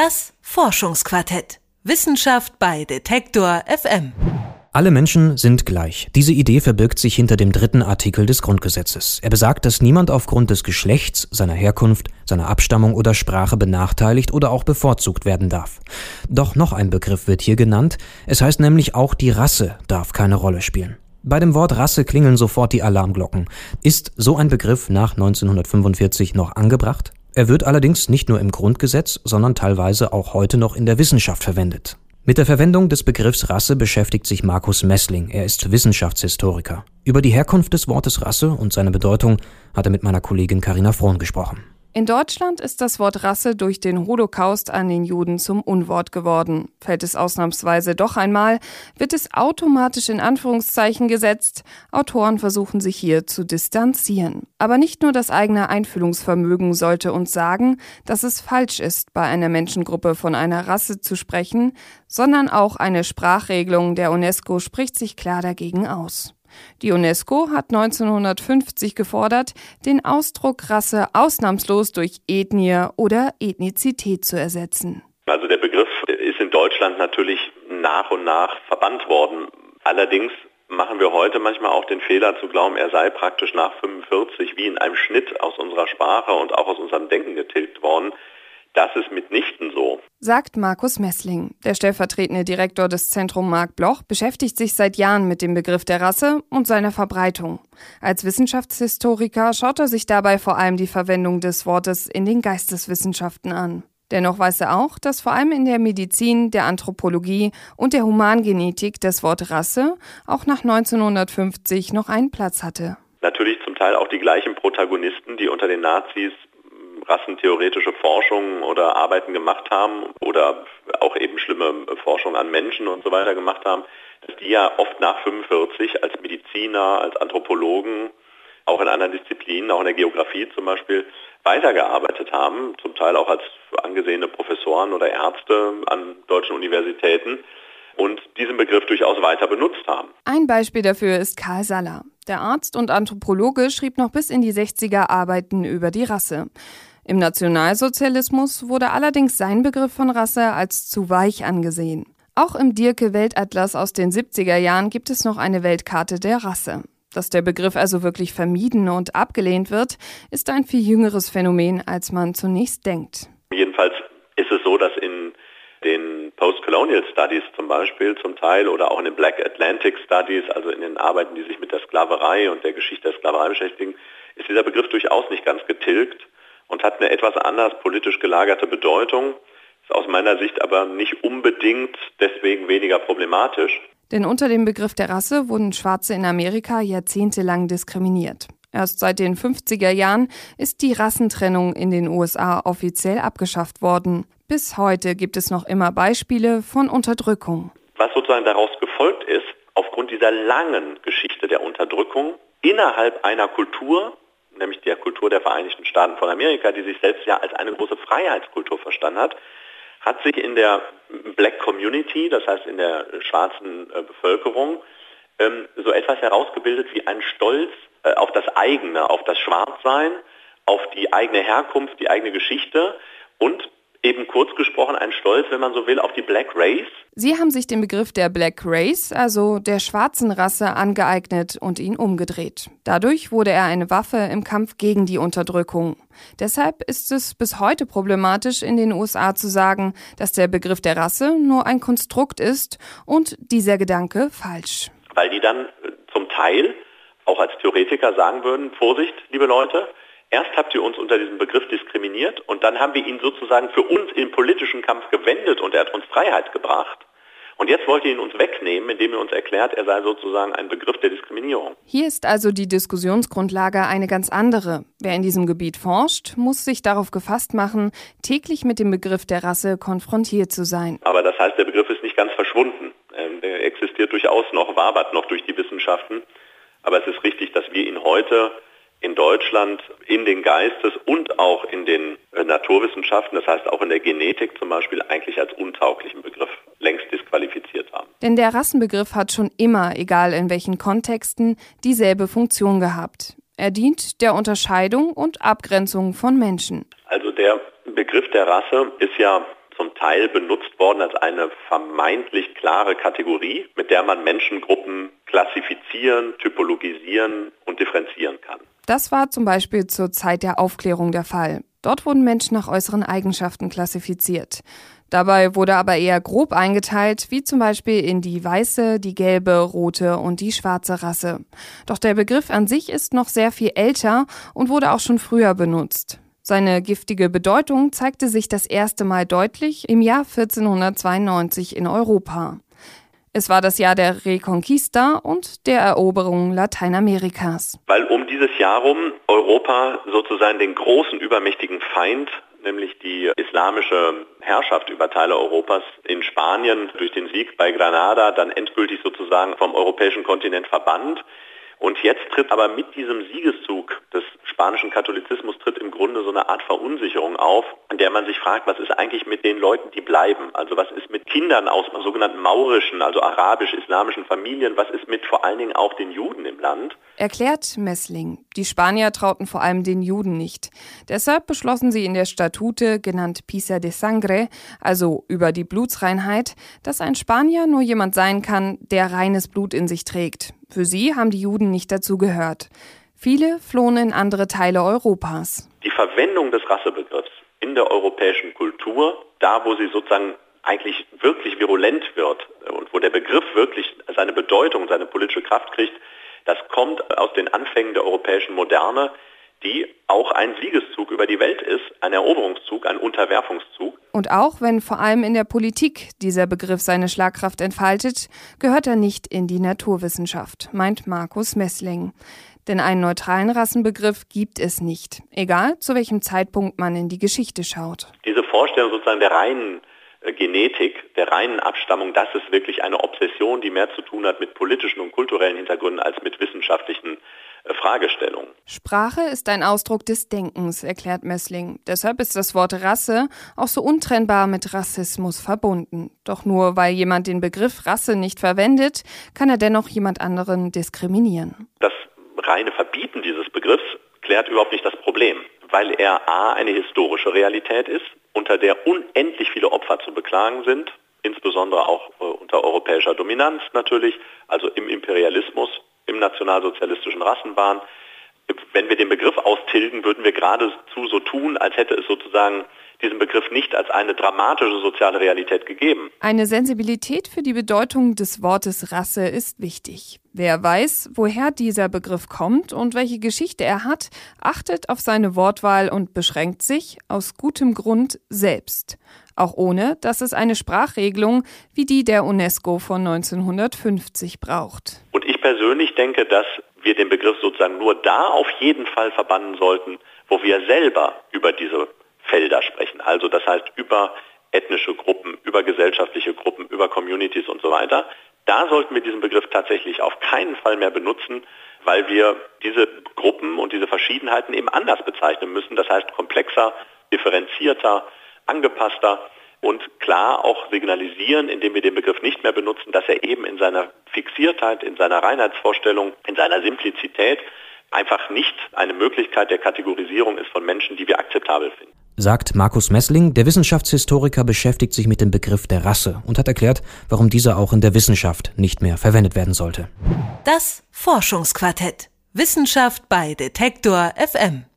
Das Forschungsquartett. Wissenschaft bei Detektor FM. Alle Menschen sind gleich. Diese Idee verbirgt sich hinter dem dritten Artikel des Grundgesetzes. Er besagt, dass niemand aufgrund des Geschlechts, seiner Herkunft, seiner Abstammung oder Sprache benachteiligt oder auch bevorzugt werden darf. Doch noch ein Begriff wird hier genannt. Es heißt nämlich auch die Rasse darf keine Rolle spielen. Bei dem Wort Rasse klingeln sofort die Alarmglocken. Ist so ein Begriff nach 1945 noch angebracht? Er wird allerdings nicht nur im Grundgesetz, sondern teilweise auch heute noch in der Wissenschaft verwendet. Mit der Verwendung des Begriffs Rasse beschäftigt sich Markus Messling. Er ist Wissenschaftshistoriker. Über die Herkunft des Wortes Rasse und seine Bedeutung hat er mit meiner Kollegin Karina Frohn gesprochen. In Deutschland ist das Wort Rasse durch den Holocaust an den Juden zum Unwort geworden. Fällt es ausnahmsweise doch einmal, wird es automatisch in Anführungszeichen gesetzt. Autoren versuchen sich hier zu distanzieren. Aber nicht nur das eigene Einfühlungsvermögen sollte uns sagen, dass es falsch ist, bei einer Menschengruppe von einer Rasse zu sprechen, sondern auch eine Sprachregelung der UNESCO spricht sich klar dagegen aus. Die UNESCO hat 1950 gefordert, den Ausdruck Rasse ausnahmslos durch Ethnie oder Ethnizität zu ersetzen. Also der Begriff ist in Deutschland natürlich nach und nach verbannt worden. Allerdings machen wir heute manchmal auch den Fehler zu glauben, er sei praktisch nach 45 wie in einem Schnitt aus unserer Sprache und auch aus unserem Denken getilgt worden. Das ist mitnichten so. Sagt Markus Messling. Der stellvertretende Direktor des Zentrum Mark Bloch beschäftigt sich seit Jahren mit dem Begriff der Rasse und seiner Verbreitung. Als Wissenschaftshistoriker schaut er sich dabei vor allem die Verwendung des Wortes in den Geisteswissenschaften an. Dennoch weiß er auch, dass vor allem in der Medizin, der Anthropologie und der Humangenetik das Wort Rasse auch nach 1950 noch einen Platz hatte. Natürlich zum Teil auch die gleichen Protagonisten, die unter den Nazis rassentheoretische Forschung oder Arbeiten gemacht haben oder auch eben schlimme Forschung an Menschen und so weiter gemacht haben, dass die ja oft nach 45 als Mediziner, als Anthropologen, auch in anderen Disziplinen, auch in der Geografie zum Beispiel, weitergearbeitet haben, zum Teil auch als angesehene Professoren oder Ärzte an deutschen Universitäten und diesen Begriff durchaus weiter benutzt haben. Ein Beispiel dafür ist Karl Saller. Der Arzt und Anthropologe schrieb noch bis in die 60er Arbeiten über die Rasse. Im Nationalsozialismus wurde allerdings sein Begriff von Rasse als zu weich angesehen. Auch im Dirke Weltatlas aus den 70er Jahren gibt es noch eine Weltkarte der Rasse. Dass der Begriff also wirklich vermieden und abgelehnt wird, ist ein viel jüngeres Phänomen, als man zunächst denkt. Jedenfalls ist es so, dass in den Post-Colonial Studies zum Beispiel zum Teil oder auch in den Black Atlantic Studies, also in den Arbeiten, die sich mit der Sklaverei und der Geschichte der Sklaverei beschäftigen, ist dieser Begriff durchaus nicht ganz getilgt und hat eine etwas anders politisch gelagerte Bedeutung, ist aus meiner Sicht aber nicht unbedingt deswegen weniger problematisch. Denn unter dem Begriff der Rasse wurden Schwarze in Amerika jahrzehntelang diskriminiert. Erst seit den 50er Jahren ist die Rassentrennung in den USA offiziell abgeschafft worden. Bis heute gibt es noch immer Beispiele von Unterdrückung. Was sozusagen daraus gefolgt ist, aufgrund dieser langen Geschichte der Unterdrückung innerhalb einer Kultur, nämlich der Kultur der Vereinigten Staaten von Amerika, die sich selbst ja als eine große Freiheitskultur verstanden hat, hat sich in der Black Community, das heißt in der schwarzen äh, Bevölkerung, ähm, so etwas herausgebildet wie ein Stolz äh, auf das eigene, auf das Schwarzsein, auf die eigene Herkunft, die eigene Geschichte und eben kurz gesprochen ein Stolz, wenn man so will, auf die Black Race. Sie haben sich den Begriff der Black Race, also der schwarzen Rasse, angeeignet und ihn umgedreht. Dadurch wurde er eine Waffe im Kampf gegen die Unterdrückung. Deshalb ist es bis heute problematisch, in den USA zu sagen, dass der Begriff der Rasse nur ein Konstrukt ist und dieser Gedanke falsch. Weil die dann äh, zum Teil auch als Theoretiker sagen würden, Vorsicht, liebe Leute, Erst habt ihr uns unter diesem Begriff diskriminiert und dann haben wir ihn sozusagen für uns im politischen Kampf gewendet und er hat uns Freiheit gebracht. Und jetzt wollt ihr ihn uns wegnehmen, indem ihr uns erklärt, er sei sozusagen ein Begriff der Diskriminierung. Hier ist also die Diskussionsgrundlage eine ganz andere. Wer in diesem Gebiet forscht, muss sich darauf gefasst machen, täglich mit dem Begriff der Rasse konfrontiert zu sein. Aber das heißt, der Begriff ist nicht ganz verschwunden. Ähm, er existiert durchaus noch, wabert noch durch die Wissenschaften. Aber es ist richtig, dass wir ihn heute in Deutschland in den Geistes- und auch in den äh, Naturwissenschaften, das heißt auch in der Genetik zum Beispiel, eigentlich als untauglichen Begriff längst disqualifiziert haben. Denn der Rassenbegriff hat schon immer, egal in welchen Kontexten, dieselbe Funktion gehabt. Er dient der Unterscheidung und Abgrenzung von Menschen. Also der Begriff der Rasse ist ja zum Teil benutzt worden als eine vermeintlich klare Kategorie, mit der man Menschengruppen klassifizieren, typologisieren und differenzieren kann. Das war zum Beispiel zur Zeit der Aufklärung der Fall. Dort wurden Menschen nach äußeren Eigenschaften klassifiziert. Dabei wurde aber eher grob eingeteilt, wie zum Beispiel in die weiße, die gelbe, rote und die schwarze Rasse. Doch der Begriff an sich ist noch sehr viel älter und wurde auch schon früher benutzt. Seine giftige Bedeutung zeigte sich das erste Mal deutlich im Jahr 1492 in Europa. Es war das Jahr der Reconquista und der Eroberung Lateinamerikas. Weil um dieses Jahr rum Europa sozusagen den großen übermächtigen Feind nämlich die islamische Herrschaft über Teile Europas in Spanien durch den Sieg bei Granada dann endgültig sozusagen vom europäischen Kontinent verbannt. Und jetzt tritt aber mit diesem Siegeszug des spanischen Katholizismus tritt im Grunde so eine Art Verunsicherung auf, in der man sich fragt, was ist eigentlich mit den Leuten, die bleiben? Also was ist mit Kindern aus sogenannten maurischen, also arabisch-islamischen Familien? Was ist mit vor allen Dingen auch den Juden im Land? Erklärt Messling. Die Spanier trauten vor allem den Juden nicht. Deshalb beschlossen sie in der Statute, genannt Pisa de Sangre, also über die Blutsreinheit, dass ein Spanier nur jemand sein kann, der reines Blut in sich trägt. Für sie haben die Juden nicht dazu gehört. Viele flohen in andere Teile Europas. Die Verwendung des Rassebegriffs in der europäischen Kultur, da wo sie sozusagen eigentlich wirklich virulent wird und wo der Begriff wirklich seine Bedeutung, seine politische Kraft kriegt, das kommt aus den Anfängen der europäischen Moderne, die auch ein Siegeszug über die Welt ist, ein Eroberungszug, ein Unterwerfungszug. Und auch wenn vor allem in der Politik dieser Begriff seine Schlagkraft entfaltet, gehört er nicht in die Naturwissenschaft, meint Markus Messling. Denn einen neutralen Rassenbegriff gibt es nicht, egal zu welchem Zeitpunkt man in die Geschichte schaut. Diese Vorstellung sozusagen der reinen äh, Genetik, der reinen Abstammung, das ist wirklich eine Obsession, die mehr zu tun hat mit politischen und kulturellen Hintergründen als mit wissenschaftlichen äh, Fragestellungen. Sprache ist ein Ausdruck des Denkens, erklärt Messling. Deshalb ist das Wort Rasse auch so untrennbar mit Rassismus verbunden. Doch nur weil jemand den Begriff Rasse nicht verwendet, kann er dennoch jemand anderen diskriminieren. Das reine Verbieten dieses Begriffs klärt überhaupt nicht das Problem, weil er a. eine historische Realität ist, unter der unendlich viele Opfer zu beklagen sind, insbesondere auch äh, unter europäischer Dominanz natürlich, also im Imperialismus, im nationalsozialistischen Rassenbahn. Wenn wir den Begriff austilgen, würden wir geradezu so tun, als hätte es sozusagen diesen Begriff nicht als eine dramatische soziale Realität gegeben. Eine Sensibilität für die Bedeutung des Wortes Rasse ist wichtig. Wer weiß, woher dieser Begriff kommt und welche Geschichte er hat, achtet auf seine Wortwahl und beschränkt sich aus gutem Grund selbst. Auch ohne, dass es eine Sprachregelung wie die der UNESCO von 1950 braucht. Und ich persönlich denke, dass wir den Begriff sozusagen nur da auf jeden Fall verbannen sollten, wo wir selber über diese Felder sprechen. Also das heißt über ethnische Gruppen, über gesellschaftliche Gruppen, über Communities und so weiter. Da sollten wir diesen Begriff tatsächlich auf keinen Fall mehr benutzen, weil wir diese Gruppen und diese Verschiedenheiten eben anders bezeichnen müssen. Das heißt komplexer, differenzierter, angepasster und klar auch signalisieren, indem wir den Begriff nicht mehr benutzen, dass er eben in seiner Fixiertheit, in seiner Reinheitsvorstellung, in seiner Simplizität einfach nicht eine Möglichkeit der Kategorisierung ist von Menschen, die wir akzeptabel finden sagt Markus Messling. Der Wissenschaftshistoriker beschäftigt sich mit dem Begriff der Rasse und hat erklärt, warum dieser auch in der Wissenschaft nicht mehr verwendet werden sollte. Das Forschungsquartett. Wissenschaft bei Detektor FM.